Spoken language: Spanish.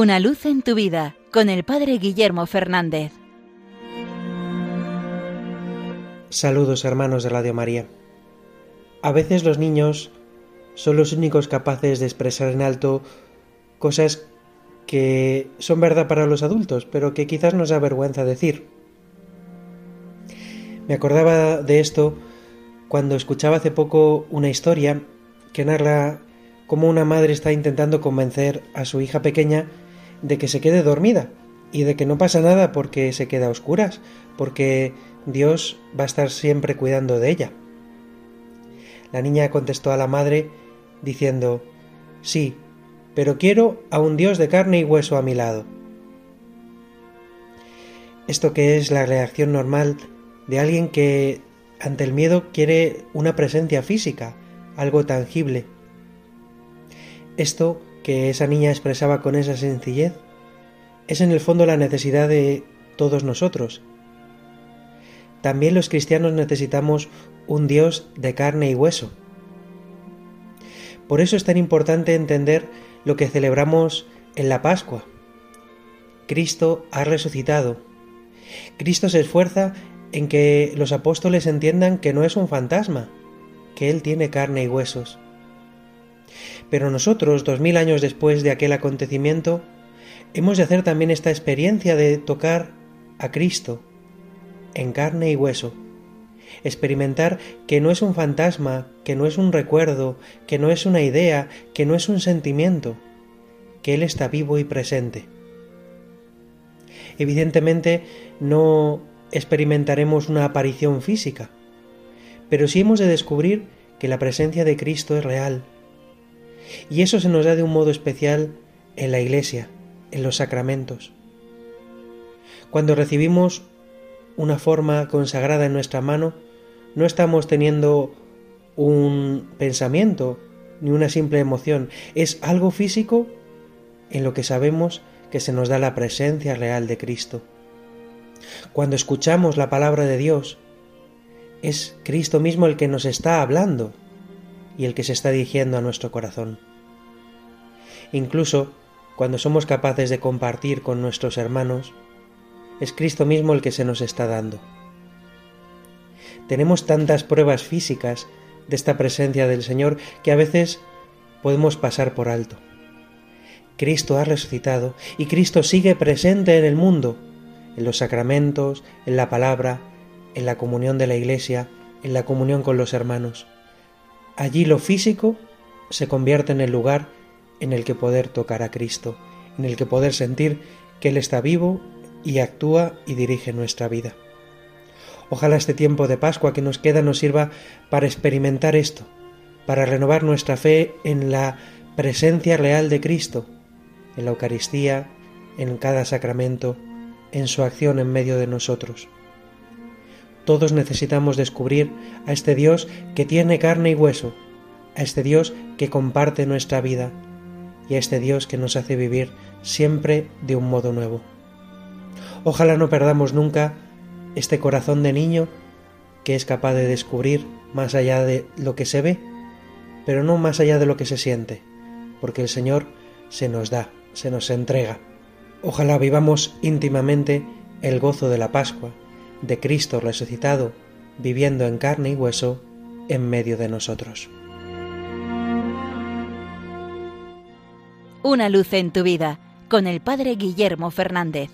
Una luz en tu vida con el Padre Guillermo Fernández. Saludos hermanos de Radio María. A veces los niños son los únicos capaces de expresar en alto cosas que son verdad para los adultos, pero que quizás nos da vergüenza decir. Me acordaba de esto cuando escuchaba hace poco una historia que narra cómo una madre está intentando convencer a su hija pequeña de que se quede dormida y de que no pasa nada porque se queda a oscuras, porque Dios va a estar siempre cuidando de ella. La niña contestó a la madre diciendo, Sí, pero quiero a un Dios de carne y hueso a mi lado. Esto que es la reacción normal de alguien que ante el miedo quiere una presencia física, algo tangible. Esto que esa niña expresaba con esa sencillez es en el fondo la necesidad de todos nosotros. También los cristianos necesitamos un Dios de carne y hueso. Por eso es tan importante entender lo que celebramos en la Pascua. Cristo ha resucitado. Cristo se esfuerza en que los apóstoles entiendan que no es un fantasma, que Él tiene carne y huesos. Pero nosotros, dos mil años después de aquel acontecimiento, hemos de hacer también esta experiencia de tocar a Cristo en carne y hueso, experimentar que no es un fantasma, que no es un recuerdo, que no es una idea, que no es un sentimiento, que Él está vivo y presente. Evidentemente no experimentaremos una aparición física, pero sí hemos de descubrir que la presencia de Cristo es real. Y eso se nos da de un modo especial en la Iglesia, en los sacramentos. Cuando recibimos una forma consagrada en nuestra mano, no estamos teniendo un pensamiento ni una simple emoción, es algo físico en lo que sabemos que se nos da la presencia real de Cristo. Cuando escuchamos la palabra de Dios, es Cristo mismo el que nos está hablando y el que se está dirigiendo a nuestro corazón. Incluso cuando somos capaces de compartir con nuestros hermanos, es Cristo mismo el que se nos está dando. Tenemos tantas pruebas físicas de esta presencia del Señor que a veces podemos pasar por alto. Cristo ha resucitado y Cristo sigue presente en el mundo en los sacramentos, en la palabra, en la comunión de la Iglesia, en la comunión con los hermanos. Allí lo físico se convierte en el lugar en el que poder tocar a Cristo, en el que poder sentir que Él está vivo y actúa y dirige nuestra vida. Ojalá este tiempo de Pascua que nos queda nos sirva para experimentar esto, para renovar nuestra fe en la presencia real de Cristo, en la Eucaristía, en cada sacramento, en su acción en medio de nosotros. Todos necesitamos descubrir a este Dios que tiene carne y hueso, a este Dios que comparte nuestra vida y a este Dios que nos hace vivir siempre de un modo nuevo. Ojalá no perdamos nunca este corazón de niño que es capaz de descubrir más allá de lo que se ve, pero no más allá de lo que se siente, porque el Señor se nos da, se nos entrega. Ojalá vivamos íntimamente el gozo de la Pascua, de Cristo resucitado, viviendo en carne y hueso en medio de nosotros. Una luz en tu vida con el Padre Guillermo Fernández.